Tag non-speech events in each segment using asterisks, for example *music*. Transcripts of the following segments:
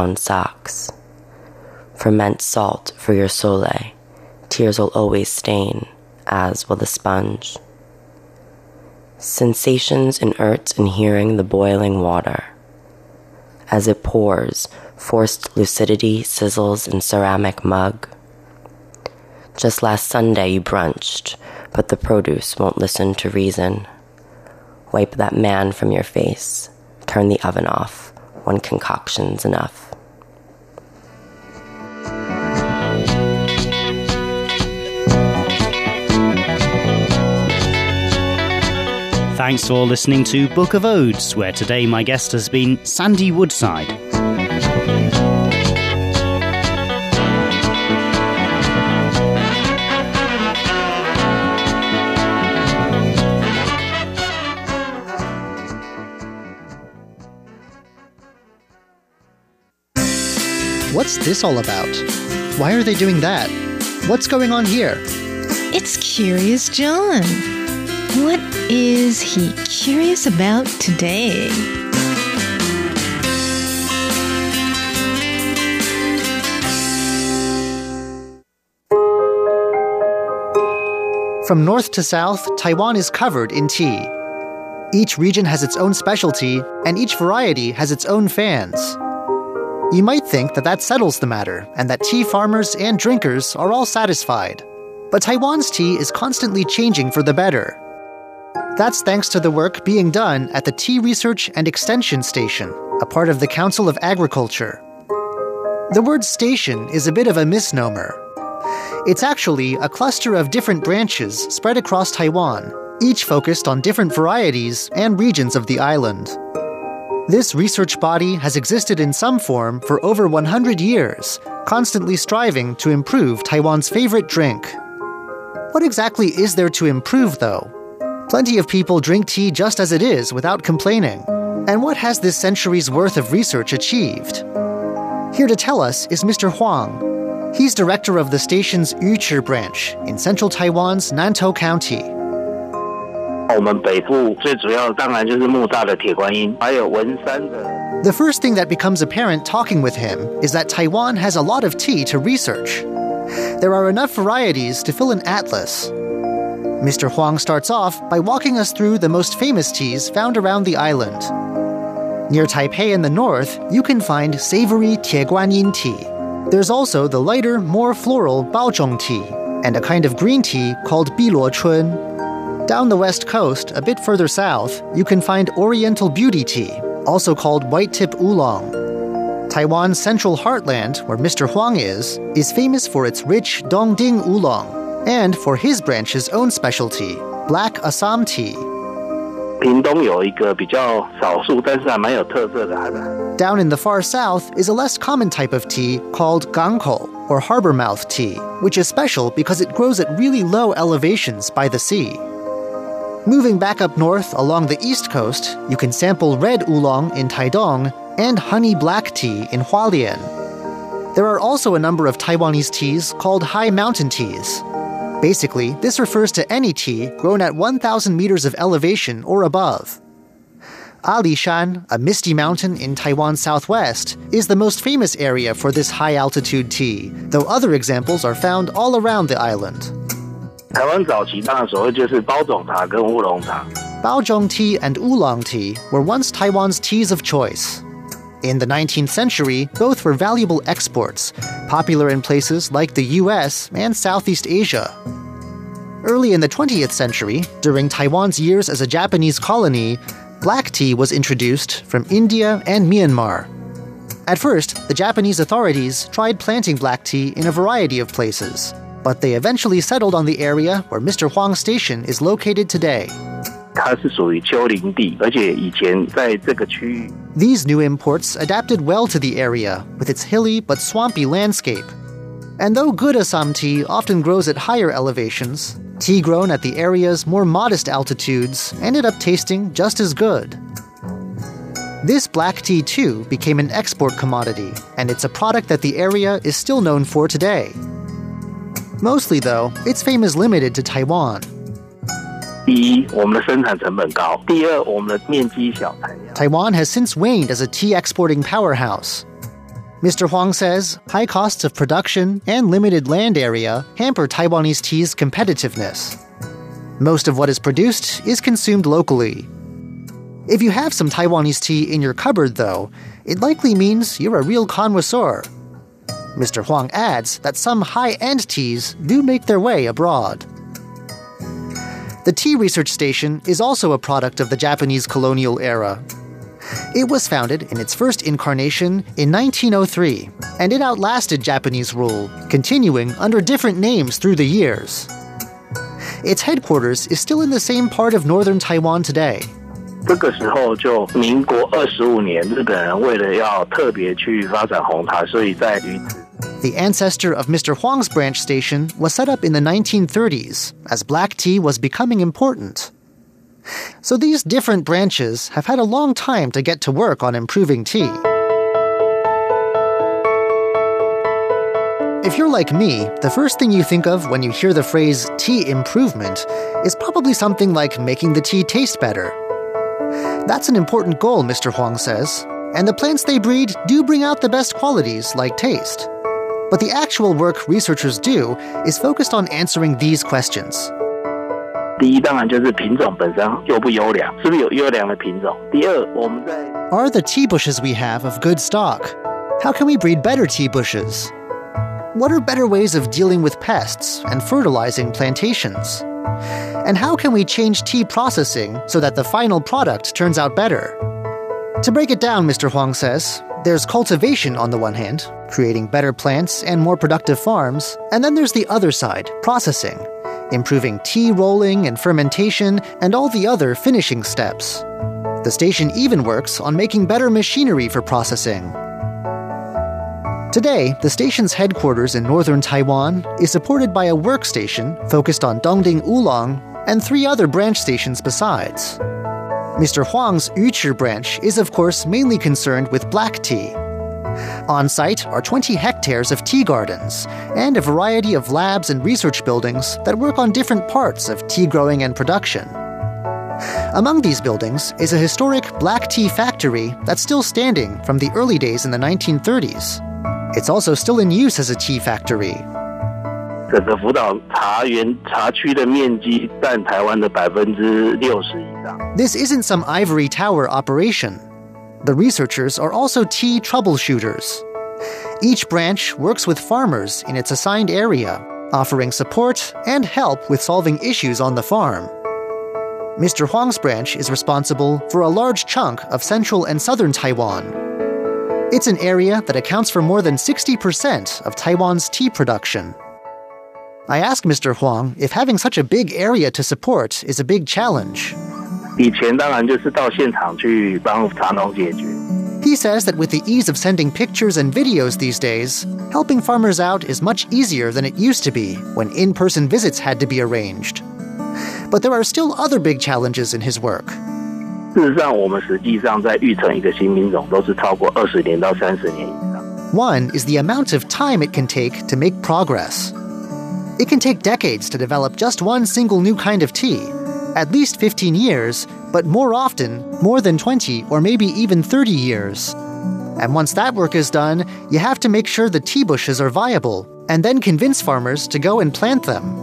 on socks. Ferment salt for your sole. Tears will always stain, as will the sponge. Sensations inert in hearing the boiling water. As it pours, forced lucidity sizzles in ceramic mug. Just last Sunday you brunched, but the produce won't listen to reason. Wipe that man from your face. Turn the oven off. One concoction's enough. Thanks for listening to Book of Odes, where today my guest has been Sandy Woodside. What's this all about? Why are they doing that? What's going on here? It's Curious John. What is he curious about today? From north to south, Taiwan is covered in tea. Each region has its own specialty, and each variety has its own fans. You might think that that settles the matter, and that tea farmers and drinkers are all satisfied. But Taiwan's tea is constantly changing for the better. That's thanks to the work being done at the Tea Research and Extension Station, a part of the Council of Agriculture. The word station is a bit of a misnomer. It's actually a cluster of different branches spread across Taiwan, each focused on different varieties and regions of the island. This research body has existed in some form for over 100 years, constantly striving to improve Taiwan's favorite drink. What exactly is there to improve, though? Plenty of people drink tea just as it is without complaining. And what has this century's worth of research achieved? Here to tell us is Mr. Huang. He's director of the station's Yuchi branch in central Taiwan's Nantou County. The first thing that becomes apparent talking with him is that Taiwan has a lot of tea to research. There are enough varieties to fill an atlas, Mr. Huang starts off by walking us through the most famous teas found around the island. Near Taipei in the north, you can find savory Tieguanyin tea. There's also the lighter, more floral Baozhong tea, and a kind of green tea called Biluo Chun. Down the west coast, a bit further south, you can find Oriental Beauty tea, also called white tip oolong. Taiwan's central heartland, where Mr. Huang is, is famous for its rich Dongding oolong, and for his branch's own specialty, black Assam tea. Down in the far south is a less common type of tea called gangko, or harbor mouth tea, which is special because it grows at really low elevations by the sea. Moving back up north along the east coast, you can sample red oolong in Taidong and honey black tea in Hualien. There are also a number of Taiwanese teas called high mountain teas, Basically, this refers to any tea grown at 1,000 meters of elevation or above. Alishan, a misty mountain in Taiwan's southwest, is the most famous area for this high altitude tea, though other examples are found all around the island. Baozhong tea and oolong tea were once Taiwan's teas of choice. In the 19th century, both were valuable exports, popular in places like the US and Southeast Asia. Early in the 20th century, during Taiwan's years as a Japanese colony, black tea was introduced from India and Myanmar. At first, the Japanese authorities tried planting black tea in a variety of places, but they eventually settled on the area where Mr. Huang's station is located today. These new imports adapted well to the area, with its hilly but swampy landscape. And though good Assam tea often grows at higher elevations, tea grown at the area's more modest altitudes ended up tasting just as good. This black tea, too, became an export commodity, and it's a product that the area is still known for today. Mostly, though, its fame is limited to Taiwan. Taiwan has since waned as a tea exporting powerhouse. Mr. Huang says high costs of production and limited land area hamper Taiwanese tea's competitiveness. Most of what is produced is consumed locally. If you have some Taiwanese tea in your cupboard, though, it likely means you're a real connoisseur. Mr. Huang adds that some high end teas do make their way abroad. The Tea Research Station is also a product of the Japanese colonial era. It was founded in its first incarnation in 1903, and it outlasted Japanese rule, continuing under different names through the years. Its headquarters is still in the same part of northern Taiwan today. 这个时候就民国二十五年，日本人为了要特别去发展红茶，所以在鱼子 the ancestor of Mr. Huang's branch station was set up in the 1930s as black tea was becoming important. So these different branches have had a long time to get to work on improving tea. If you're like me, the first thing you think of when you hear the phrase tea improvement is probably something like making the tea taste better. That's an important goal, Mr. Huang says, and the plants they breed do bring out the best qualities like taste. But the actual work researchers do is focused on answering these questions. 第一，当然就是品种本身优不优良，是不是有优良的品种？第二，我们在 Are the tea bushes we have of good stock? How can we breed better tea bushes? What are better ways of dealing with pests and fertilizing plantations? And how can we change tea processing so that the final product turns out better? To break it down, Mr. Huang says, there's cultivation on the one hand, creating better plants and more productive farms, and then there's the other side, processing, improving tea rolling and fermentation and all the other finishing steps. The station even works on making better machinery for processing. Today, the station's headquarters in northern Taiwan is supported by a workstation focused on Dongding Oolong and three other branch stations besides. Mr. Huang's Yuchi branch is, of course, mainly concerned with black tea. On site are 20 hectares of tea gardens and a variety of labs and research buildings that work on different parts of tea growing and production. Among these buildings is a historic black tea factory that's still standing from the early days in the 1930s. It's also still in use as a tea factory. 整个福岛茶园茶区的面积占台湾的百分之六十以上。 This isn't some ivory tower operation. The researchers are also tea troubleshooters. Each branch works with farmers in its assigned area, offering support and help with solving issues on the farm. Mr. Huang's branch is responsible for a large chunk of central and southern Taiwan. It's an area that accounts for more than 60% of Taiwan's tea production. I asked Mr. Huang if having such a big area to support is a big challenge. 以前当然就是到现场去帮茶农解决。 He says that with the ease of sending pictures and videos these days, helping farmers out is much easier than it used to be when in person visits had to be arranged. But there are still other big challenges in his work. 事实上，我们实际上在育成一个新品种都是超过二十年到三十年以上。 One is the amount of time it can take to make progress. It can take decades to develop just one single new kind of tea, at least 15 years, but more often, more than 20 or maybe even 30 years. And once that work is done, you have to make sure the tea bushes are viable, and then convince farmers to go and plant them.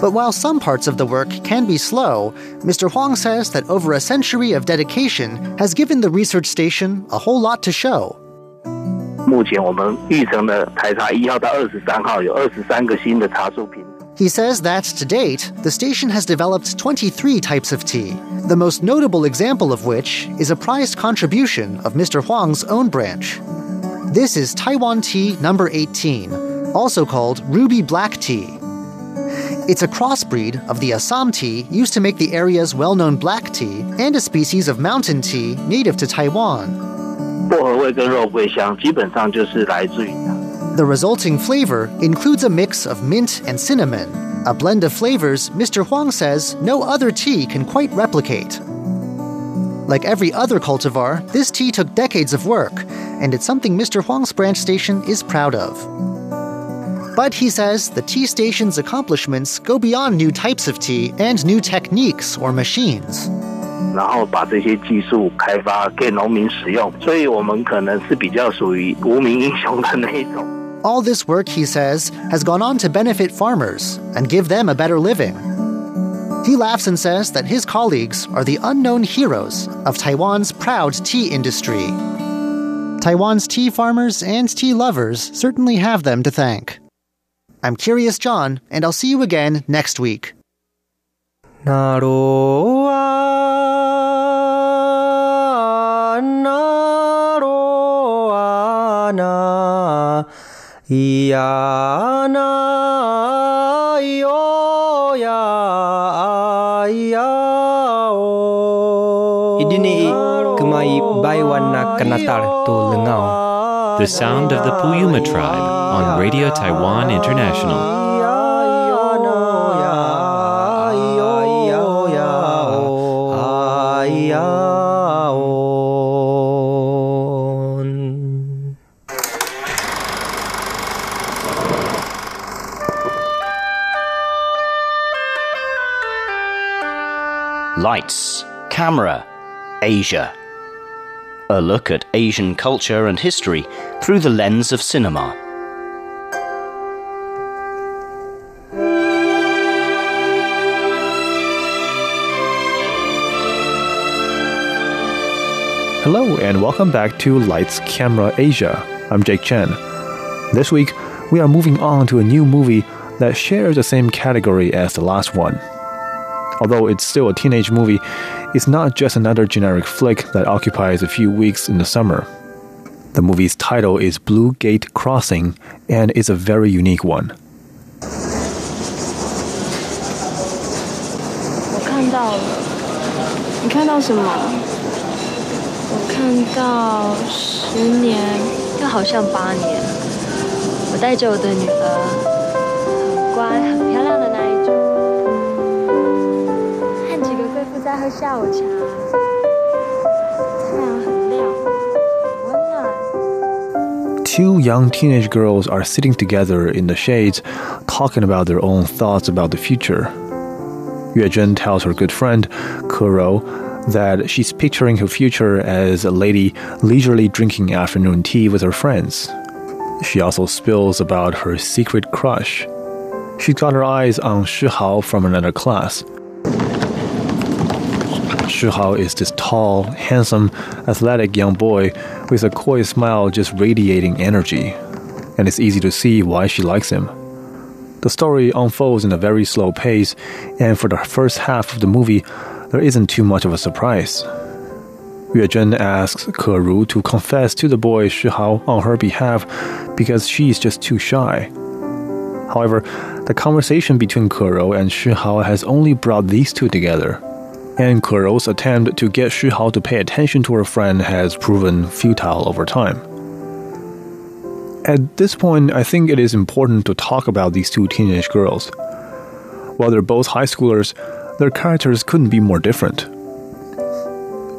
But while some parts of the work can be slow, Mr. Huang says that over a century of dedication has given the research station a whole lot to show. 目前我们育成的台茶一号到二十三号有二十三个新的茶树品种。 He says that, to date, the station has developed 23 types of tea, the most notable example of which is a prized contribution of Mr. Huang's own branch. This is Taiwan tea number 18, also called ruby black tea. It's a crossbreed of the Assam tea used to make the area's well known black tea and a species of mountain tea native to Taiwan. 薄荷味跟肉桂香基本上就是来自于它。 The resulting flavor includes a mix of mint and cinnamon, a blend of flavors Mr. Huang says no other tea can quite replicate. Like every other cultivar, this tea took decades of work, and it's something Mr. Huang's branch station is proud of. But he says the tea station's accomplishments go beyond new types of tea and new techniques or machines. 然后把这些技术开发给农民使用，所以我们可能是比较属于无名英雄的那一种。All this work, he says, has gone on to benefit farmers and give them a better living. He laughs and says that his colleagues are the unknown heroes of Taiwan's proud tea industry. Taiwan's tea farmers and tea lovers certainly have them to thank. I'm Curious John, and I'll see you again next week. なろわ やないよやいやお Idini kumai baiwan na kanatar tu lengau. The sound of the Puyuma tribe on Radio Taiwan International. Lights, camera, Asia. A look at Asian culture and history through the lens of cinema. Hello, and welcome back to Lights Camera Asia. I'm Jake Chen. This week, we are moving on to a new movie that shares the same category as the last one Although it's still a teenage movie, it's not just another generic flick that occupies a few weeks in the summer. The movie's title is Blue Gate Crossing, and it's a very unique one. 我看到了，你看到什么？我看到十年，又好像八年。我带着我的女儿，很乖、很漂亮的 贵妇在喝下午茶。太阳很亮，温暖。 Two young teenage girls are sitting together in the shades, talking about their own thoughts about the future. Yue Zhen tells her good friend, Kuro, that she's picturing her future as a lady leisurely drinking afternoon tea with her friends. She also spills about her secret crush. She's got her eyes on Shi Hao from another class. Shi Hao is this tall, handsome, athletic young boy with a coy smile just radiating energy, and it's easy to see why she likes him. The story unfolds in a very slow pace, and for the first half of the movie, there isn't too much of a surprise. Yue Zhen asks Ke Ru to confess to the boy Shi Hao on her behalf because she's just too shy. However, the conversation between Ke Ru and Shi Hao has only brought these two together, and Kuro's attempt to get Shi Hao to pay attention to her friend has proven futile over time. At this point, I think it is important to talk about these two teenage girls. While they're both high schoolers, their characters couldn't be more different.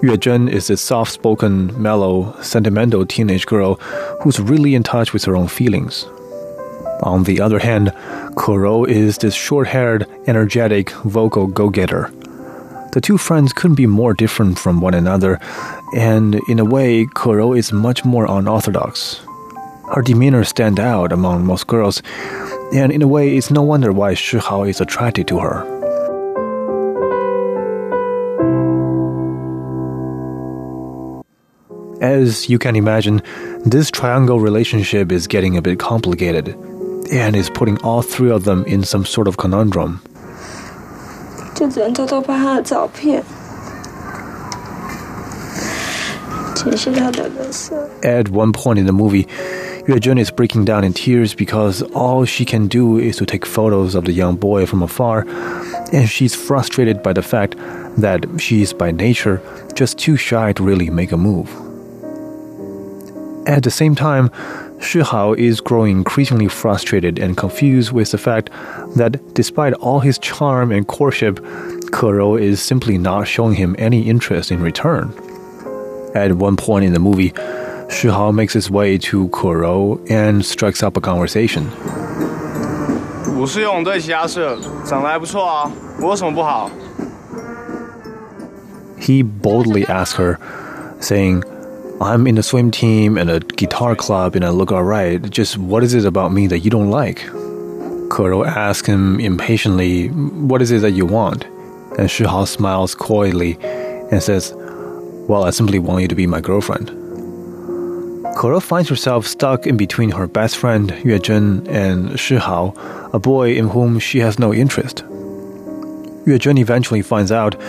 Yue Zhen is this soft spoken, mellow, sentimental teenage girl who's really in touch with her own feelings. On the other hand, Kuro is this short haired, energetic, vocal go getter. The two friends couldn't be more different from one another, and in a way, Kuro is much more unorthodox. Her demeanor stands out among most girls, and in a way, it's no wonder why Shi Hao is attracted to her. As you can imagine, this triangle relationship is getting a bit complicated and is putting all three of them in some sort of conundrum. At one point in the movie, Yue Zhen is breaking down in tears because all she can do is to take photos of the young boy from afar, and she's frustrated by the fact that she is, by nature just too shy to really make a move. At the same time, Shi Hao is growing increasingly frustrated and confused with the fact that despite all his charm and courtship, Kuro is simply not showing him any interest in return. At one point in the movie, Shi Hao makes his way to Kuro and strikes up a conversation. 我是游泳队其他社，长得还不错啊，我有什么不好？ he boldly asks her, saying, I'm in a swim team and a guitar club and I look alright. Just what is it about me that you don't like? Kuro asks him impatiently, What is it that you want? And Shihao smiles coyly and says, Well, I simply want you to be my girlfriend. Kuro finds herself stuck in between her best friend Yue Zhen and Shihao, a boy in whom she has no interest. Yue Zhen eventually finds out,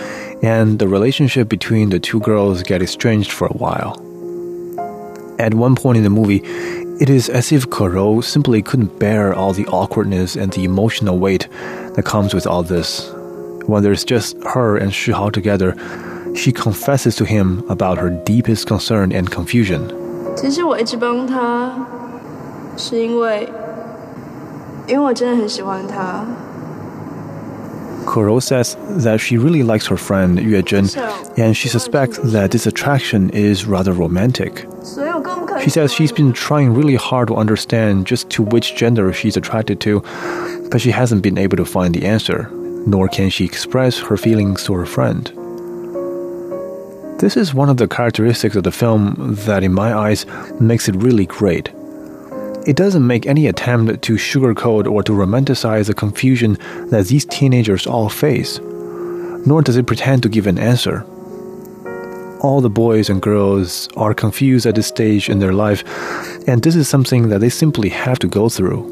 and the relationship between the two girls get estranged for a while. At one point in the movie, it is as if Kuro simply couldn't bear all the awkwardness and the emotional weight that comes with all this. When there's just her and Shi Hao together, she confesses to him about her deepest concern and confusion. 其实我一直帮他，是因为，因为我真的很喜欢他。Kuro says that she really likes her friend Yue Zhen, and she suspects that this attraction is rather romantic. She says she's been trying really hard to understand just to which gender she's attracted to, but she hasn't been able to find the answer, nor can she express her feelings to her friend. This is one of the characteristics of the film that, in my eyes, makes it really great. It doesn't make any attempt to sugarcoat or to romanticize the confusion that these teenagers all face, nor does it pretend to give an answer. All the boys and girls are confused at this stage in their life, and this is something that they simply have to go through.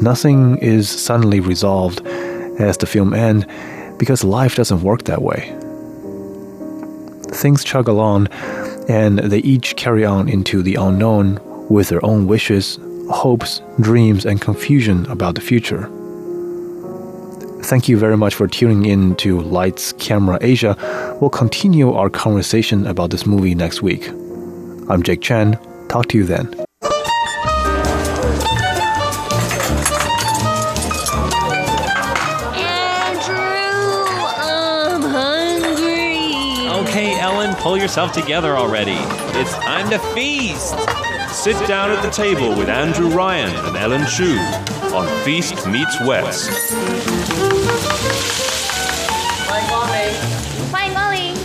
Nothing is suddenly resolved as the film ends because life doesn't work that way. Things chug along, and they each carry on into the unknown with their own wishes, hopes, dreams, and confusion about the future. Thank you very much for tuning in to Lights Camera Asia. We'll continue our conversation about this movie next week. I'm Jake Chen. Talk to you then. Andrew, I'm hungry. Okay, Ellen, pull yourself together already. It's time to feast. Sit down at the table with Andrew Ryan and Ellen Chu on Feast Meets West. 欢迎光临，欢迎光临，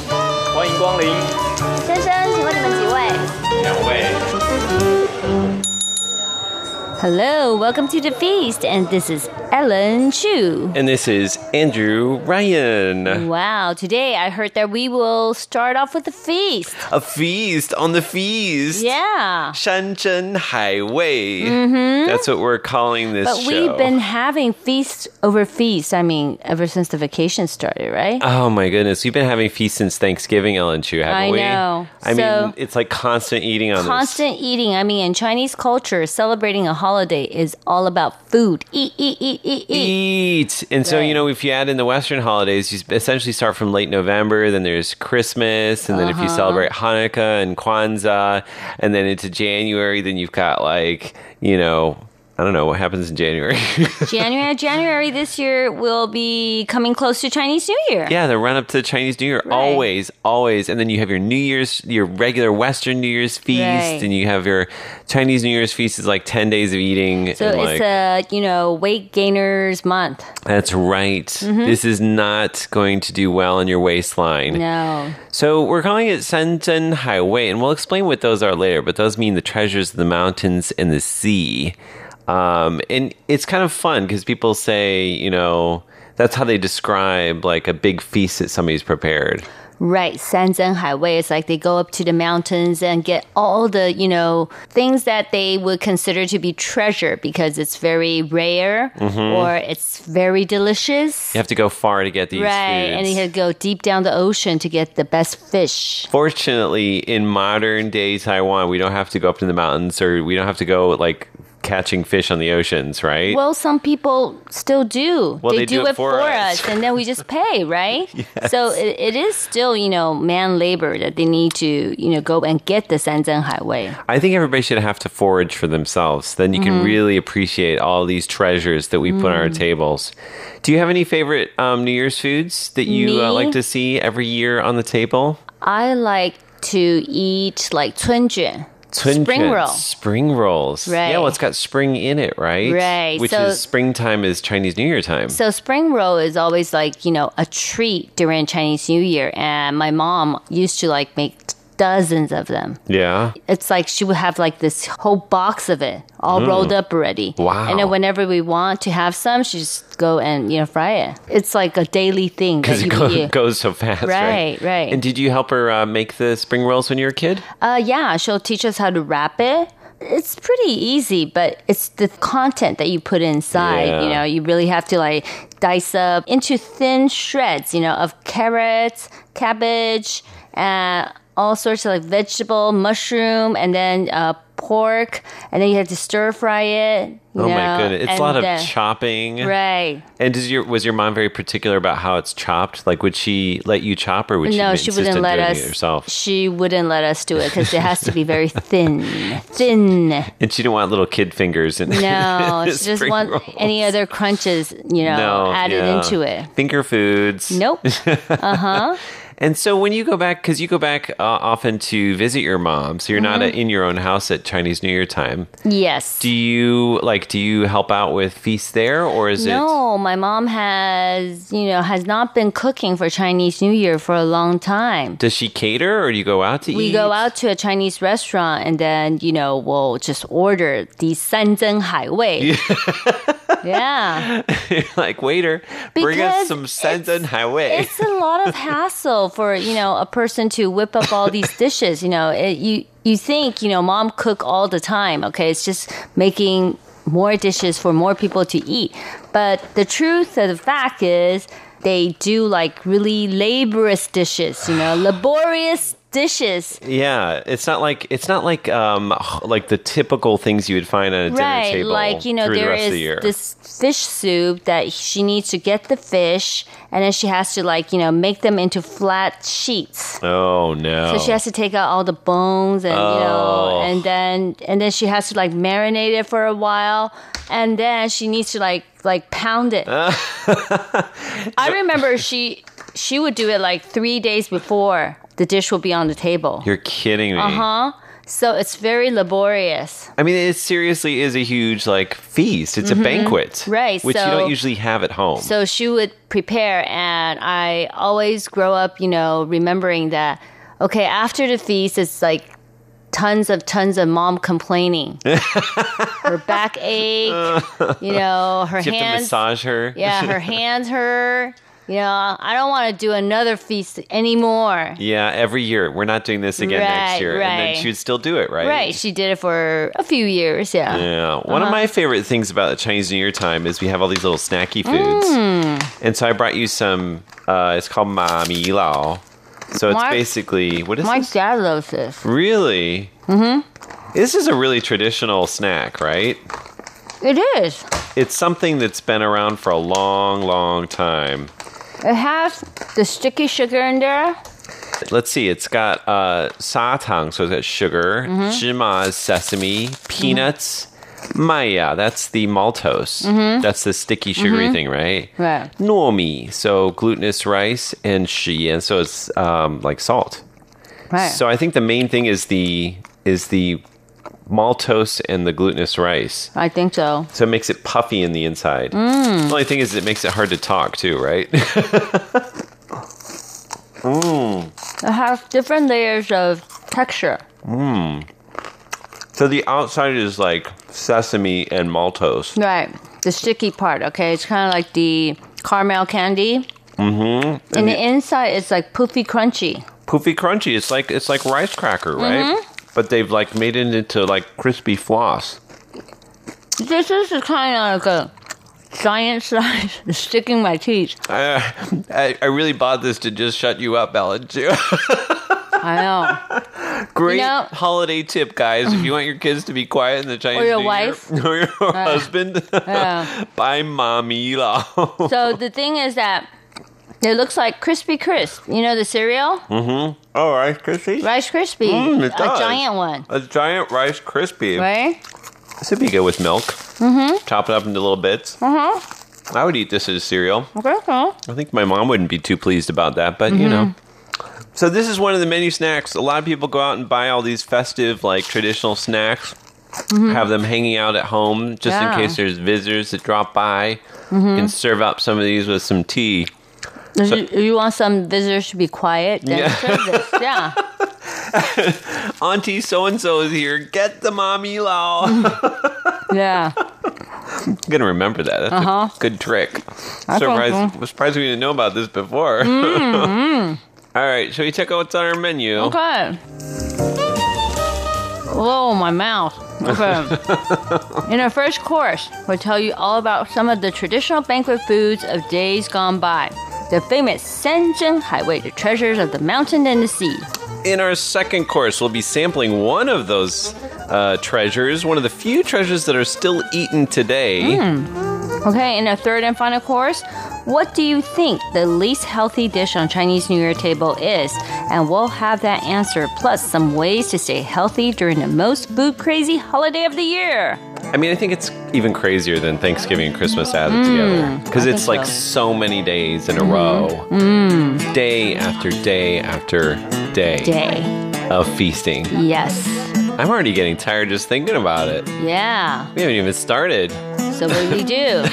欢迎光临，先生，请问你们几位？两位。 Hello, welcome to the feast, and this is Ellen Chu. And this is Andrew Ryan. Wow, today I heard that we will start off with a feast. A feast on the feast. Yeah. Shanzhen Haiwei. Mhm. That's what we're calling this But show. we've been having feast over feast, I mean, ever since the vacation started, right? Oh my goodness, we've been having feast since Thanksgiving, Ellen Chu, haven't I we? know. I So- mean, it's like constant eating on Constant eating. I mean, in Chinese culture, celebrating a holiday is all about food. Eat, eat, eat, eat, eat. Eat. And so, you know, if you add in the Western holidays, you essentially start from late November, then there's Christmas, and then if you Uh-huh. celebrate Hanukkah and Kwanzaa, and then into January, then you've got like, you know, I don't know what happens in January. *laughs* January, January this year will be coming close to Chinese New Year. Yeah, the run up to Chinese New Year, always, always, and then you have your New Year's, your regular Western New Year's feast, Right. and you have your Chinese New Year's feast is like ten days of eating. So and it's like, a you know weight gainers month. that's right. Mhm. This is not going to do well in your waistline. No. So we're calling it Shanzhen Haiwei, and we'll explain what those are later. But those mean the treasures of the mountains and the sea. Um, and it's kind of fun because people say, you know, that's how they describe like a big feast that somebody's prepared. Right, Sanzhen Haiwei It's like they go up to the mountains and get all the, you know, things that they would consider to be treasure because it's very rare Mhm. or it's very delicious. You have to go far to get these right, foods. and you have to go deep down the ocean to get the best fish. Fortunately, in modern day Taiwan, we don't have to go up to the mountains or we don't have to go like catching fish on the oceans, right? Well, some people still do. Well, they do it for us. and then we just *laughs* pay, right? So it, it is still, you know, man labor that they need to, you know, go and get the Sanzhen Haiwei. I think everybody should have to forage for themselves. Then you can Mhm. really appreciate all these treasures that we put on our Mm. tables. Do you have any favorite um, New Year's foods that you uh, like to see every year on the table? I like to eat like 春卷. Twin spring Chins, roll. Spring rolls. Right. Yeah, well, it's got spring in it, right? Right, Which so- is springtime is Chinese New Year time. So spring roll is always like, you know, a treat during Chinese New Year. And my mom used to like make dozens of them. yeah. It's like she would have like this whole box of it all Mm. rolled up already. Wow. And then whenever we want to have some, she just go and, you know, fry it. It's like a daily thing Because it go, *laughs* goes so fast, right? Right, right. And did you help her uh, make the spring rolls when you were a kid? Uh, yeah, she'll teach us how to wrap it. It's pretty easy, but it's the content that you put inside. Yeah. You know, you really have to like dice up into thin shreds, you know, of carrots, cabbage, and all sorts of like vegetable, mushroom, and then uh, pork, and then you have to stir fry it. oh my goodness, it's and a lot of chopping. Right. And does your was your mom very particular about how it's chopped? Like, would she let you chop, or would no, she she wouldn't let us. it herself? She wouldn't let us do it because it has to be very *laughs* thin, thin. And she didn't want little kid fingers in No, *laughs* she doesn't want rolls. any other crunches, you know, no, added yeah. into it. Finger foods. Nope. *laughs* Uh huh. And so when you go back, because you go back uh, often to visit your mom, so you're mm-hmm. not a, in your own house at Chinese New Year time. Yes. Do you like? Do you help out with feasts there, or is no, it? No, my mom has you know has not been cooking for Chinese New Year for a long time. Does she cater, or do you go out to we eat? We go out to a Chinese restaurant, and then you know we'll just order the sanzhen Haiwei. *laughs* yeah. *laughs* like waiter, because bring us some sanzhen Haiwei. It's a lot of *laughs* hassle for, you know, a person to whip up all these *laughs* dishes, you know. It, you you think, you know, mom cook all the time, okay? It's just making more dishes for more people to eat. But the truth of the fact is they do like really laborious dishes, you know, laborious dishes. Yeah, it's not like it's not like um like the typical things you would find on a dinner table. like you know there the is year. this fish soup that she needs to get the fish and then she has to like you know make them into flat sheets Oh no! so she has to take out all the bones and you Oh. know and then and then she has to like marinate it for a while and then she needs to like like pound it *laughs* i remember she she would do it like three days before the dish will be on the table You're kidding me. uh-huh so it's very laborious I mean, it seriously is a huge like feast. It's Mhm. a banquet, Right, Which you don't usually have at home. So she would prepare, and I always grow up, you know, remembering that, okay, after the feast, it's like tons of tons of mom complaining. *laughs* her back ache, you know, her you hands. massage her. Yeah, her *laughs* hands hurt. You know, I don't want to do another feast anymore. yeah, every year we're not doing this again next year. Right, and then she would still do it, right? Right. She did it for a few years. Yeah. Yeah. One of Uh-huh. my favorite things about the Chinese New Year time is we have all these little snacky foods. Mm. And so I brought you some, uh, it's called Ma Mi Lao. So it's My- basically, what is My this? dad loves this. Really? Mm-hmm. This is a really traditional snack, right? It is. It's something that's been around for a long, long time. It has the sticky sugar in there. Let's see, it's got uh, satang, so it's got sugar, Mhm. jima sesame, peanuts, maya, that's the maltose. Mhm. That's the sticky sugary Mhm. thing, right? Right. Nomi, so glutinous rice, and shi, and so it's um, like salt. Right. So I think the main thing is the is the maltose and the glutinous rice. I think so. So it makes it puffy in the inside. Mm. The only thing is it makes it hard to talk too, right? *laughs* mm. It has different layers of texture. Mm. So the outside is like sesame and maltose. Right. The sticky part, okay? It's kind of like the caramel candy. Mm-hmm. And the inside is like poofy crunchy. poofy crunchy. It's like it's like rice cracker, right? Mhm. But they've like made it into like crispy floss. This is kind of like a giant size *laughs* sticking my teeth. I, I I really bought this to just shut you up, Ellen. Too. *laughs* I know. Great You know- holiday tip, guys. If you want your kids to be quiet in the Chinese Or your *laughs* wife. or your Yeah. husband, Yeah. buy mommy lao. So the thing is that it looks like Crispy Crisp. You know the cereal? Mm-hmm. Oh, Rice Krispie? Rice Krispie. Mm, it a giant one. A giant Rice Krispie. Right? This would be good with milk. Mm-hmm. Chop it up into little bits. Uh-huh. I would eat this as cereal. Okay, cool. I think my mom wouldn't be too pleased about that, but you know. So this is one of the menu snacks. A lot of people go out and buy all these festive, like traditional snacks, Mhm. have them hanging out at home just Yeah. in case there's visitors that drop by. mm-hmm. Can serve up some of these with some tea. So- you, you want some visitors to be quiet, then Yeah. serve this. *laughs* Yeah. *laughs* Auntie so and so is here. Get the mommy law. *laughs* yeah. I'm gonna remember that. That's Uh-huh. a good trick. That's Surprised, awesome. surprised we didn't know about this before. Mm, All right, shall we check out what's on our menu? Okay. Oh, my mouth. Okay. In our first course, we'll tell you all about some of the traditional banquet foods of days gone by. The famous Shanzhen Haiwei, the treasures of the mountain and the sea. In our second course, we'll be sampling one of those uh, treasures, one of the few treasures that are still eaten today. Hmm. Okay, in our third and final course, what do you think the least healthy dish on Chinese New Year table is? And we'll have that answer, plus some ways to stay healthy during the most food crazy holiday of the year. I mean, I think it's even crazier than Thanksgiving and Christmas added Mm, together because it's think like so. so many days in a row, Mm. day after day after day, Day. of feasting. Yes. I'm already getting tired just thinking about it. Yeah. We haven't even started. So what do we do?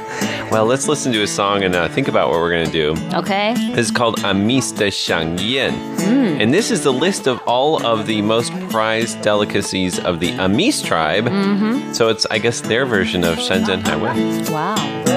*laughs* Well, let's listen to a song and uh, think about what we're going to do. Okay. This is called Amis de Shangyan. And this is the list of all of the most prized delicacies of the Amis tribe. Mm-hmm. So it's, I guess, their version of Shanzhen Haiwei. Wow.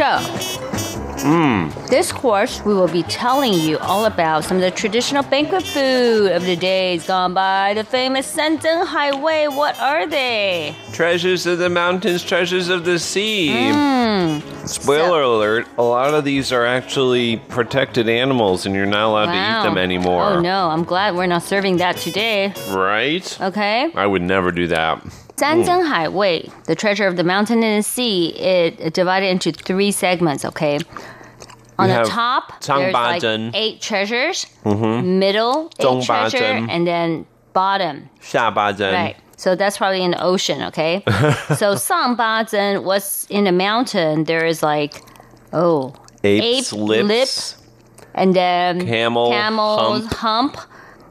So, Mmm. this course, we will be telling you all about some of the traditional banquet food of the days gone by. The famous Shanzhen Haiwei. What are they? Treasures of the mountains, treasures of the sea. Mm. Spoiler alert, a lot of these are actually protected animals and you're not allowed to eat them anymore. Oh no, I'm glad we're not serving that today. Right? Okay. I would never do that. Zhanzhen Highway, the treasure of the mountain and the sea, it, it divided into three segments, okay? On We the have top, there's like Changbazhen. eight treasures, Mm-hmm. middle, eight treasure, Zongbazhen. and then bottom. 下巴针. Right. So that's probably in the ocean, okay? *laughs* so Sangbazhen, what's in the mountain, there is like, oh, Ape's ape lips. lip, and then Camel camel's hump. hump.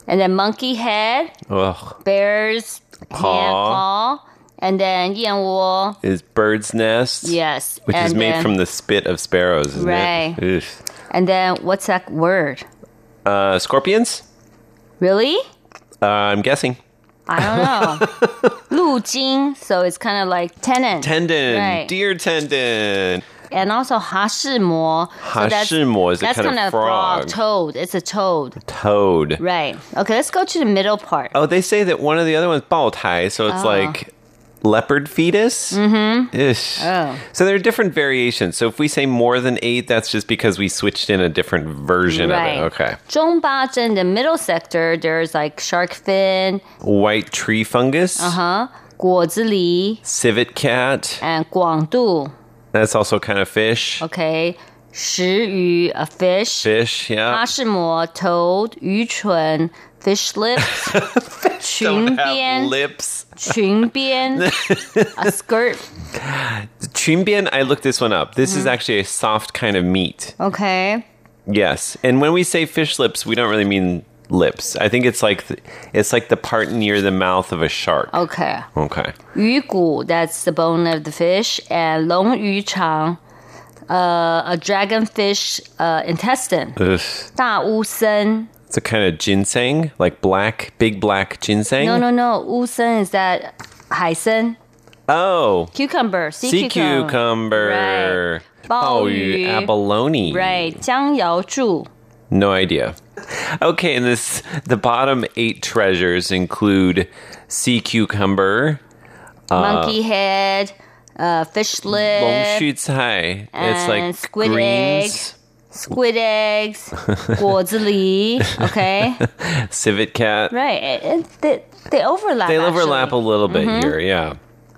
and then monkey head, Ugh. bear's hand, Paw. paw, and then yanwo. Is bird's nest. Yes, Which is made then- from the spit of sparrows, isn't Right. it? Ugh. And then what's that word? Uh, scorpions? Really? Uh, I'm guessing. I don't know. *laughs* Lu Jing, so it's kind of like tendon. Tendon. Right. Deer tendon And also ha shi mo. So that's- 哈士摩is a that's kind of kinda frog. Toad. It's a toad. Toad. Right. Okay, let's go to the middle part. Oh, they say that one of the other ones, 爆胎, so it's Oh. like leopard fetus. Mm-hmm. Ish. Oh. So there are different variations. So if we say more than eight, that's just because we switched in a different version Right. of it. Okay. Zhongbazen, the middle sector, there's like shark fin, White tree fungus. uh huh, guozili, Civet cat. and guangdu. That's also kind of fish. Okay. 食鱼 a fish. Fish, yeah. 哈士貘 toad 鱼唇 fish lips. 裙 Don't have *laughs* 边 lips. 裙边 a skirt. *laughs* Chunbian, I looked this one up. This is actually a soft kind of meat. Okay. Yes, and when we say fish lips, we don't really mean lips. I think it's like the, it's like the part near the mouth of a shark. Okay. Okay. 鱼骨 that's the bone of the fish and 龙鱼肠 uh, a dragonfish uh, intestine. Ugh. 大乌参 It's a kind of ginseng, like black, big black ginseng. No, no, no. 乌参 is that 海参 Oh, cucumber sea, sea cucumber. 鲍鱼 abalone. Right. 江瑶柱 No idea. *laughs* Okay, and this the bottom eight treasures include sea cucumber, uh, monkey head, uh, fish lip, 龙须菜. It's like and squid greens, squid eggs, *laughs* 果子狸 Okay. *laughs* civet cat. Right. It, it, they, they overlap. They overlap a actually. little bit Mhm. here, yeah.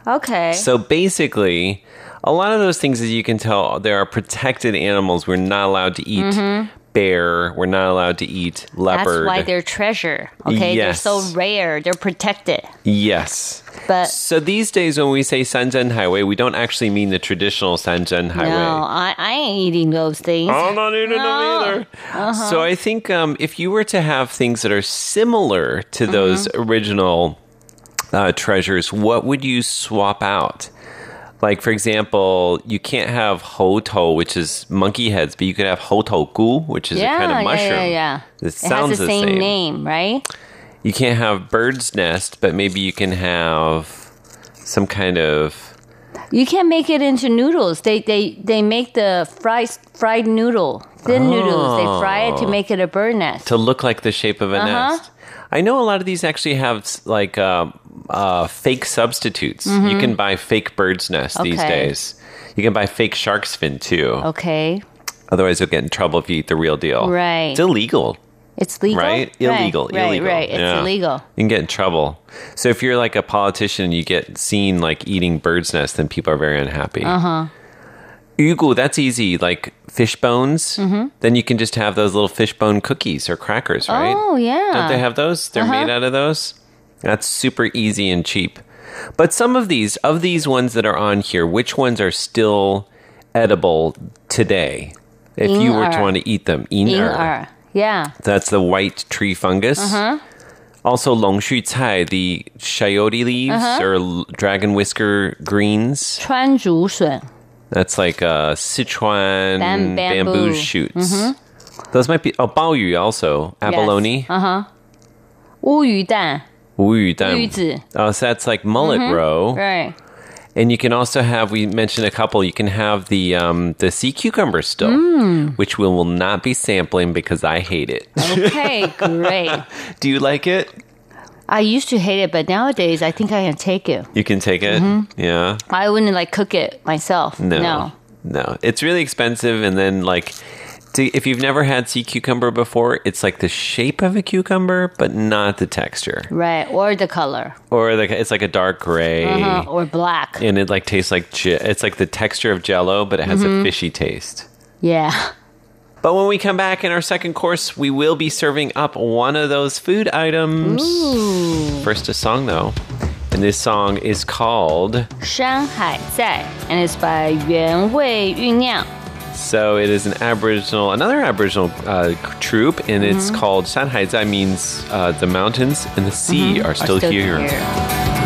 Okay. So basically, a lot of those things, as you can tell, there are protected animals. We're not allowed to eat Mhm. bear. We're not allowed to eat leopard. That's why they're treasure. Okay. Yes. They're so rare. They're protected. yes. But So these days, when we say Sanzhen Haiwei, we don't actually mean the traditional Sanzhen Haiwei. no, I, I ain't eating those things. I'm not eating them either. Uh-huh. So I think um, if you were to have things that are similar to Mm-hmm. those original uh, treasures, what would you swap out? Like for example, you can't have hoto, which is monkey heads, but you could have hotogu, which is yeah, a kind of mushroom. yeah, yeah, yeah. It It sounds has the, the same, same. name, right? You can't have bird's nest, but maybe you can have some kind of You can't make it into noodles. They they they make the fried fried noodle, thin noodles. They fry it to Oh. make it a bird nest. to look like the shape of a Uh-huh. nest. I know a lot of these actually have like uh, uh, fake substitutes. You Mhm. can buy fake bird's nest these days. You can buy fake shark's fin too. Okay, Otherwise, you'll get in trouble if you eat the real deal. Right. It's illegal, it's legal, right? Illegal. Right, illegal. right. It's Yeah. illegal. You can get in trouble. So if you're like a politician and you get seen like eating bird's nest, then people are very unhappy. Uh huh. Yugu, that's easy. Like fish bones. Mhm. Then you can just have those little fish bone cookies or crackers, right? Oh yeah. Don't they have those? They're Uh-huh. made out of those. That's super easy and cheap. But some of these, of these ones that are on here, which ones are still edible today? If you were to Ing-er. want to eat them, ing Ing-er. Yeah. That's the white tree fungus. Uh huh. Also, longshu cai, the shayote leaves Uh-huh. or l- dragon whisker greens. 川竹笋 That's like uh, Sichuan Bam- bamboo. bamboo. shoots. Mhm. Those might be oh baoyu also abalone. Uh huh. 乌鱼蛋 Wuyudan. 鱼子 Oh, so that's like mullet Mhm. row. Right. And you can also have, we mentioned a couple, you can have the um, the sea cucumber still, Mm. which we will not be sampling because I hate it. Okay, *laughs* great. Do you like it? I used to hate it, but nowadays I think I can take it. You can take it? Mhm. Yeah. I wouldn't like cook it myself. No. No. No. It's really expensive. And then, like, to, if you've never had sea cucumber before, it's like the shape of a cucumber, but not the texture. Right. Or the color. Or like it's like a dark gray. Uh-huh. Or black. And it like tastes like it's like the texture of jello, but it has Mhm. a fishy taste. Yeah. *laughs* But when we come back in our second course, we will be serving up one of those food items. First, a song though. And this song is called. 山海在 and it's by 原味酝酿 So it is an Aboriginal, another Aboriginal uh, troupe, and it's Mhm. called Sanhaizai means uh, the mountains and the sea Mhm. are still, here. 醒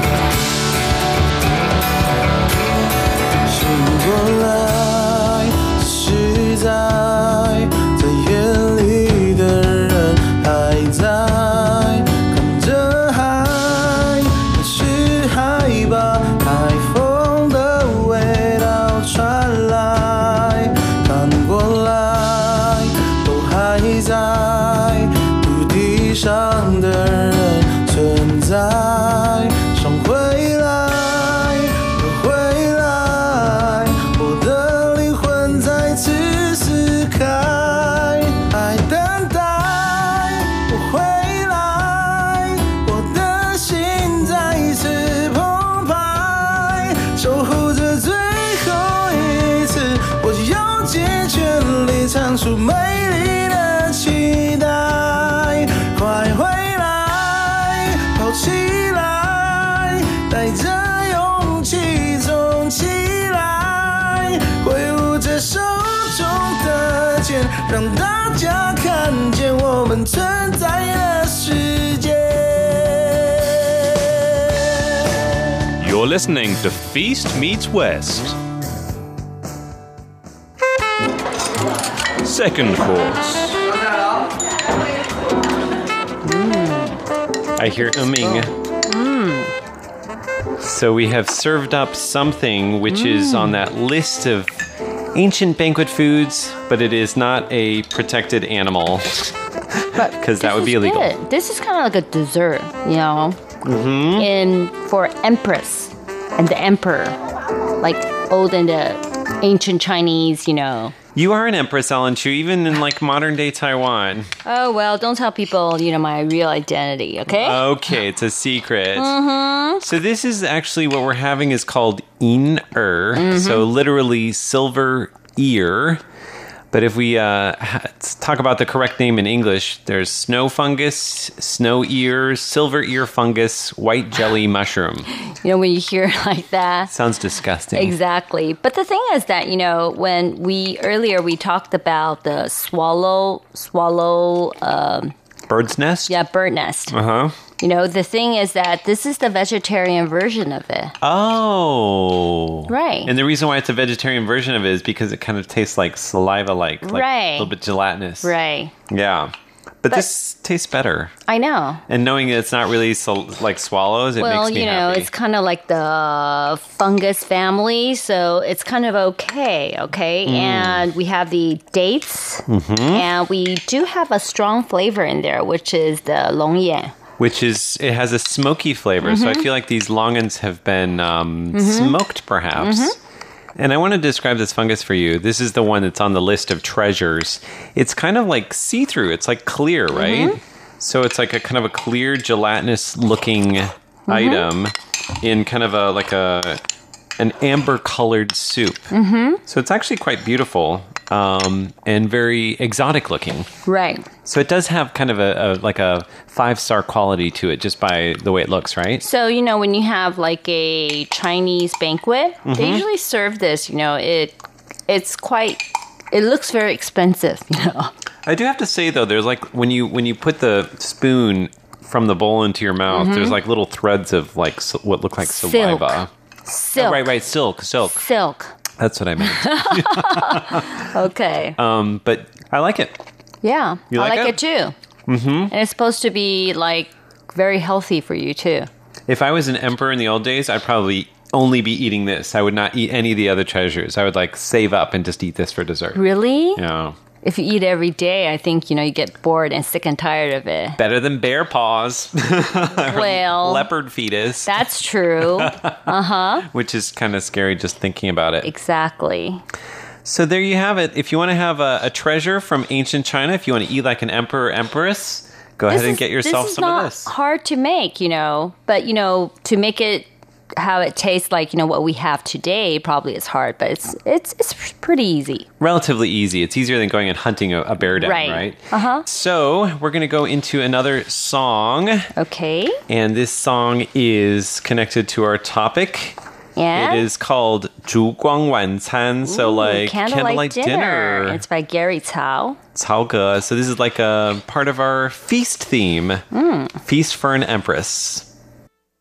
Listening to Feast Meets West. Second course. Mm. I hear umming. Mm. Mm. So we have served up something which is on that list of ancient banquet foods, but it is not a protected animal *laughs* because that would be illegal. This is kind of like a dessert, you know, Mm-hmm. in for empress and the emperor, like old in the ancient Chinese, you know. You are an empress, Ellen Chu, even in like modern day Taiwan. Oh well, don't tell people, you know, my real identity, okay? Okay, it's a secret. mm-hmm. So this is actually what we're having is called in er, so literally silver ear. But if we uh, talk about the correct name in English, there's snow fungus, snow ear, silver ear fungus, white jelly mushroom. You know, when you hear it *laughs* like that. Sounds disgusting. Exactly. But the thing is that, you know, when we earlier we talked about the swallow swallow um Bird's nest? yeah, bird nest. Uh huh. You know, the thing is that this is the vegetarian version of it. Oh. Right. And the reason why it's a vegetarian version of it is because it kind of tastes like saliva like, like Right. a little bit gelatinous. Right. Yeah. But, this tastes better. I know. And knowing it's not really so, like swallows, it well, makes me you know, happy. it's kind of like the fungus family, so it's kind of okay, okay? Mm. And we have the dates, Mhm. and we do have a strong flavor in there, which is the longyan. Which is, it has a smoky flavor. So I Mhm. feel like these longans have been um, Mhm. smoked, perhaps. Mhm. And I want to describe this fungus for you. This is the one that's on the list of treasures. It's kind of like see through, it's like clear, right? Mhm. So it's like a kind of a clear, gelatinous looking item in kind of a like a an amber colored soup. Mm-hmm. So it's actually quite beautiful um, and very exotic looking. Right. So it does have kind of a, a like a five star quality to it just by the way it looks, right? So, you know, when you have like a Chinese banquet, they Mhm. usually serve this, you know, it it's quite it looks very expensive, *laughs* you know. I do have to say though, there's like when you when you put the spoon from the bowl into your mouth, Mhm. there's like little threads of like s- what look like Silk. saliva. Silk. Oh, right, right, silk, silk. Silk. That's what I meant. *laughs* Okay. um, but I like it. Yeah. You I like like it? it too. hmm And it's supposed to be like very healthy for you too. If I was an emperor in the old days, I'd probably only be eating this. I would not eat any of the other treasures. I would like save up and just eat this for dessert. Really? Yeah. If you eat every day, I think, you know, you get bored and sick and tired of it. Better than bear paws. *laughs* Well, leopard fetus. That's true. *laughs* uh huh. which is kind of scary just thinking about it. Exactly. So there you have it. If you want to have a, a treasure from ancient China, if you want to eat like an emperor or empress, go ahead and is- get yourself this is some not of this. hard to make, you know, but, you know, to make it how it tastes like you know what we have today probably is hard but it's it's it's pretty easy relatively easy it's easier than going and hunting a, a bear down right, right? uh-huh so we're gonna go into another song okay and this song is connected to our topic yeah. It is called Zhu Guang Wan Can, so like candlelight, candlelight dinner. dinner. It's by Gary Cao. Cao Ge. So this is like a part of our feast theme. Mm. Feast for an Empress.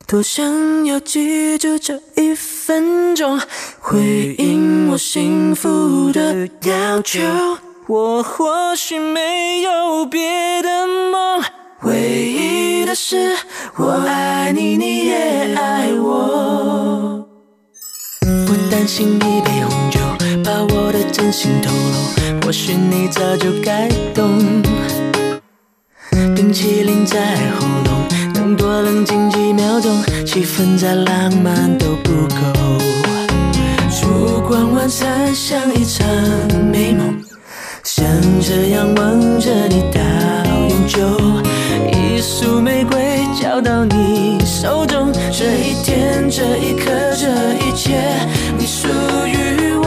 多想要记住这一分钟，回应我幸福的要求。我或许没有别的梦，唯一的是我爱你，你也爱我。不担心一杯红酒把我的真心透露，或许你早就该懂。冰淇淋在喉咙，多冷静几秒钟，气氛再浪漫都不够。烛光晚餐像一场美梦，像这样望着你到永久。一束玫瑰交到你手中，这一天，这一刻，这一切，你属于我。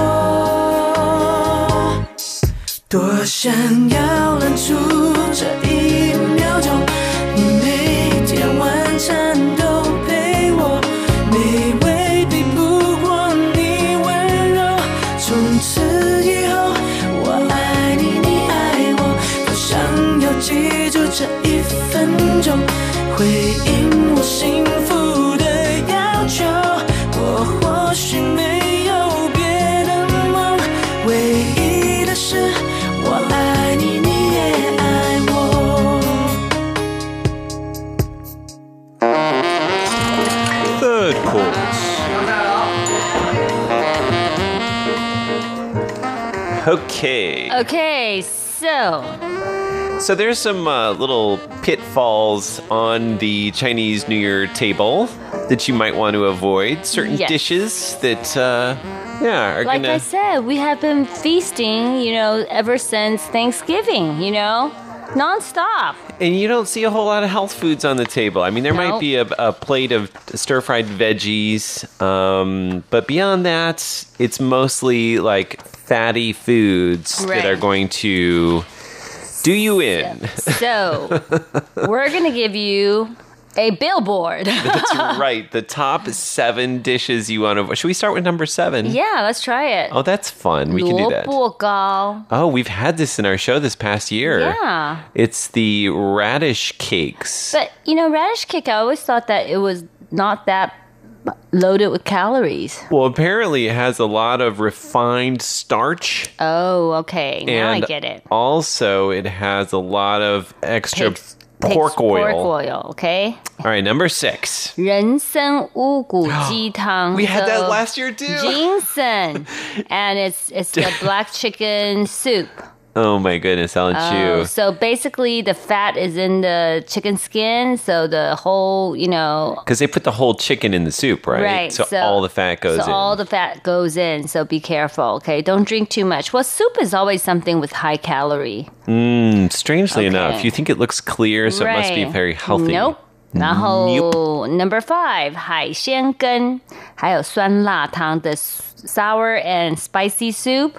多想要 Okay. Okay, so So there's some uh, little pitfalls on the Chinese New Year table that you might want to avoid. Certain Yes. dishes that, uh, yeah, are like gonna. I said, we have been feasting, you know, ever since Thanksgiving, you know, nonstop. And you don't see a whole lot of health foods on the table. I mean, there might be a, a plate of stir fried veggies, um, but beyond that, it's mostly like fatty foods that are going to do you in. So we're gonna give you a billboard. *laughs* That's *laughs* right. The top seven dishes you want to. Should we start with number seven? Yeah, let's try it. Oh, that's fun. We can do that. Oh, we've had this in our show this past year. Yeah. It's the radish cakes. But, you know, radish cake, I always thought that it was not that loaded with calories. Well, apparently it has a lot of refined starch. Oh, okay. Now and I get it. Also, it has a lot of extra Pigs pork pig's oil. Pork oil. Okay. All right, number six. 人参乌骨鸡汤. We had that So, last year too. Ginseng, *laughs* and it's it's the black chicken soup. Oh my goodness, Ellen Oh, Chu. so basically, the fat is in the chicken skin, so the whole, you know, Because they put the whole chicken in the soup, right? Right, So, so- all the fat goes so in. all the fat goes in. So be careful, okay? Don't drink too much. Well, soup is always something with high calorie. Mm, strangely Okay. enough, you think it looks clear, so it must be Right. very healthy. Nope. 然后 number five 海鲜羹，还有酸辣汤的 sour and spicy soup,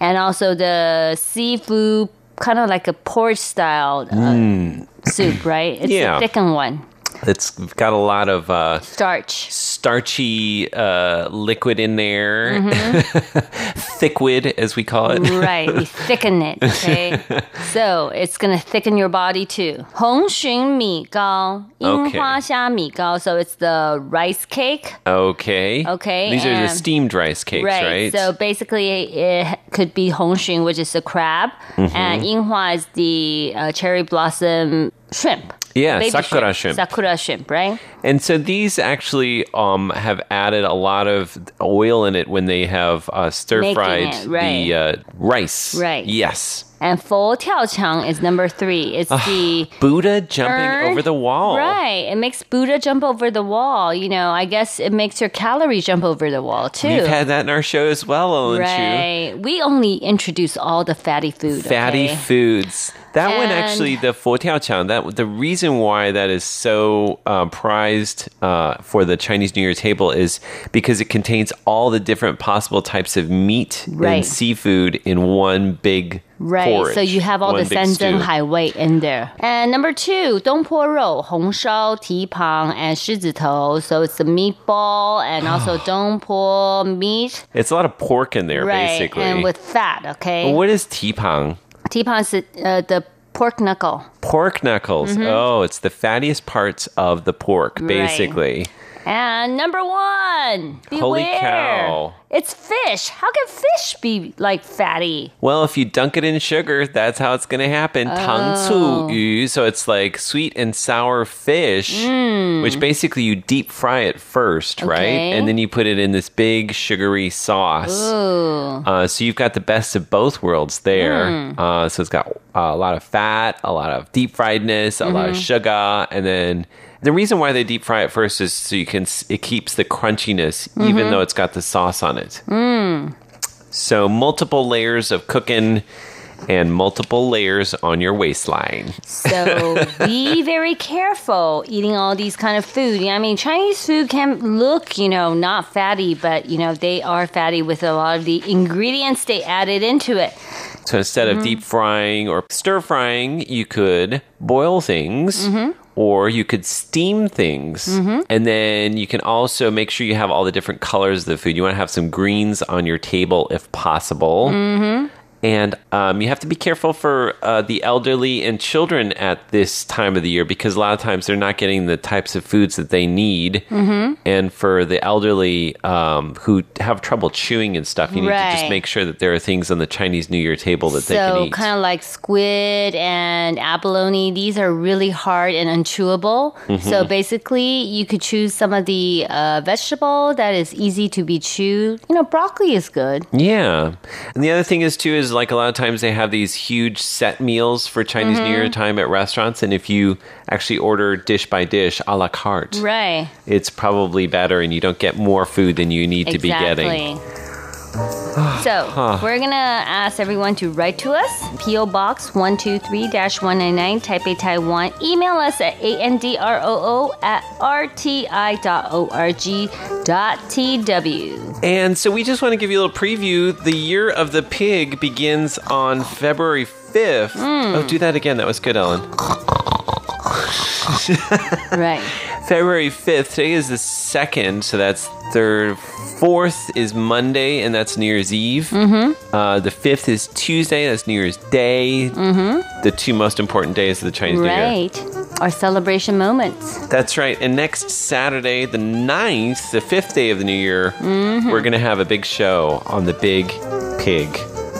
And also the seafood kind of like a porridge style uh, Mm. soup, right? It's Yeah. the thickened one. It's got a lot of uh, Starch. starchy uh, liquid in there, Mm-hmm. *laughs* thickwid as we call it. right, we thicken it, okay? *laughs* so it's gonna thicken your body too. 红鲟米糕, Okay. 樱花虾米糕, so it's the rice cake. Okay. Okay, These are the and- steamed rice cakes, right? So basically, it could be hongxun, which is the crab, Mhm. and yinghua is the uh, cherry blossom shrimp. Yeah, Baby sakura shrimp. Sakura shrimp, right? And so these actually um, have added a lot of oil in it when they have uh, stir fried it, right. the uh, rice. Right. Yes. And fo tiao chang is number three. It's the Buddha jumping over the wall. Right. It makes Buddha jump over the wall. You know, I guess it makes your calories jump over the wall too. We've had that in our show as well, Ellen Chu. right. We only introduce all the fatty food. Fatty okay? foods. That one actually, the Fo Tiao Chang, that the reason why that is so uh, prized uh, for the Chinese New Year table is because it contains all the different possible types of meat Right. and seafood in one big Right. Porridge so you have all the Sanzhen in there. And number two, Dongpo Rou, Hong Shao, Ti Pang, and Shizitou. So it's the meatball and also *sighs* Dongpo meat. It's a lot of pork in there, right. basically. And with fat, okay? What is Ti Pang? Ti Pang is uh, the pork knuckle. Pork knuckles. Mm -hmm. Oh, it's the fattiest parts of the pork, basically. Right. And number one, beware. Holy cow. It's fish. How can fish be like fatty? Well, if you dunk it in sugar, that's how it's going to happen. Tang oh. yu, so it's like sweet and sour fish, mm. which basically you deep fry it first, okay. right? And then you put it in this big sugary sauce. Uh, so you've got the best of both worlds there. Mm. Uh, so it's got uh, a lot of fat, a lot of deep friedness, a mm-hmm. lot of mm-hmm. sugar, and then the reason why they deep fry it first is so you can it keeps the crunchiness even Mhm. though it's got the sauce on it. Mm. So multiple layers of cooking and multiple layers on your waistline. So be *laughs* very careful eating all these kind of food. I mean, Chinese food can look, you know, not fatty, but you know they are fatty with a lot of the ingredients they added into it. So instead of Mhm. deep frying or stir frying, you could boil things. Mhm. Or you could steam things. Mhm. And then you can also make sure you have all the different colors of the food. You want to have some greens on your table if possible. Mm-hmm. And um, you have to be careful for uh, the elderly and children at this time of the year because a lot of times they're not getting the types of foods that they need. Mhm. And for the elderly um, who have trouble chewing and stuff, you need to just make sure that there are things on the Chinese New Year table that they can eat. So kind of like squid and abalone, these are really hard and unchewable. So Mhm. basically, you could choose some of the uh, vegetable that is easy to be chewed. You know, broccoli is good. Yeah. And the other thing is too is like a lot of times they have these huge set meals for Chinese New Mhm. Year time at restaurants and if you actually order dish by dish a la carte, Right. it's probably better and you don't get more food than you need to be getting. *sighs* So Huh. we're gonna ask everyone to write to us. PO Box one two three one nine nine Taipei Taiwan. Email us at andrew at rti.org.tw. And so we just want to give you a little preview. The year of the pig begins on February 5th. Mm. Oh, do that again. That was good, Ellen. right. February 5th. Today is the 2nd, so that's third. 4th is Monday, and that's New Year's Eve. Mm-hmm. Uh, the 5th is Tuesday, that's New Year's Day. Mm-hmm. The two most important days of the Chinese New Year. Right. Our celebration moments. That's right. And next Saturday, the 9th, the fifth day of the new year, Mhm. we're going to have a big show on the Big Pig.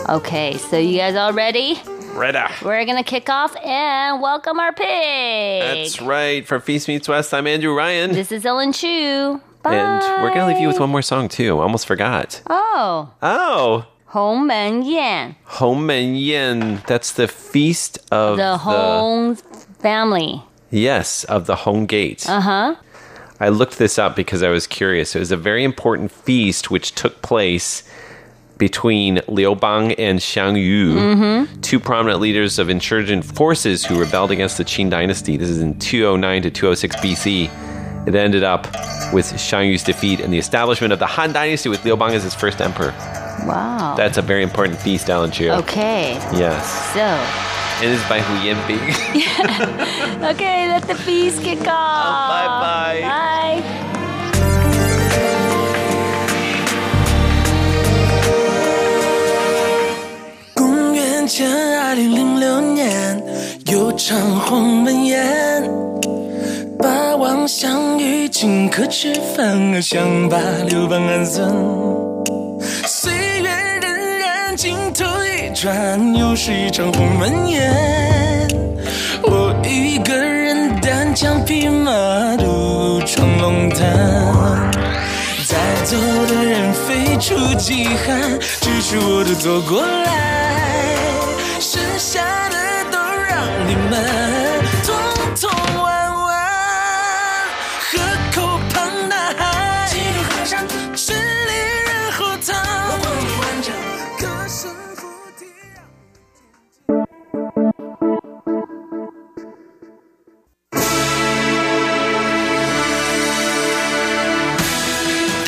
Okay, so you guys all ready? Ready. We're gonna kick off and welcome our pig. That's right. For Feast Meets West, I'm Andrew Ryan. This is Ellen Chu. Bye. And we're going to leave you with one more song, too. I almost forgot. Oh, Oh, Hong Men Yan, Hong Men Yin. That's the feast of the Hong family. Yes, of the Hong Gate. Uh huh. I looked this up because I was curious. It was a very important feast which took place between Liu Bang and Xiang Yu, Mhm. two prominent leaders of insurgent forces who rebelled against the Qin dynasty. This is in 209 to 206 BC. It ended up with Xiang Yu's defeat and the establishment of the Han dynasty with Liu Bang as his first emperor. Wow. That's a very important feast, Alan Chiu. okay. Yes. So, And it's by Hu Yanbing. *laughs* okay, let the feast kick off. *laughs* bye bye. Bye. 前二零零六年，有场鸿门宴，霸王项羽请客吃饭，想把刘邦安孙。岁月荏苒，镜头一转，又是一场鸿门宴。我一个人单枪匹马独闯龙潭。在座的人飞出几汗，只是我都走过来，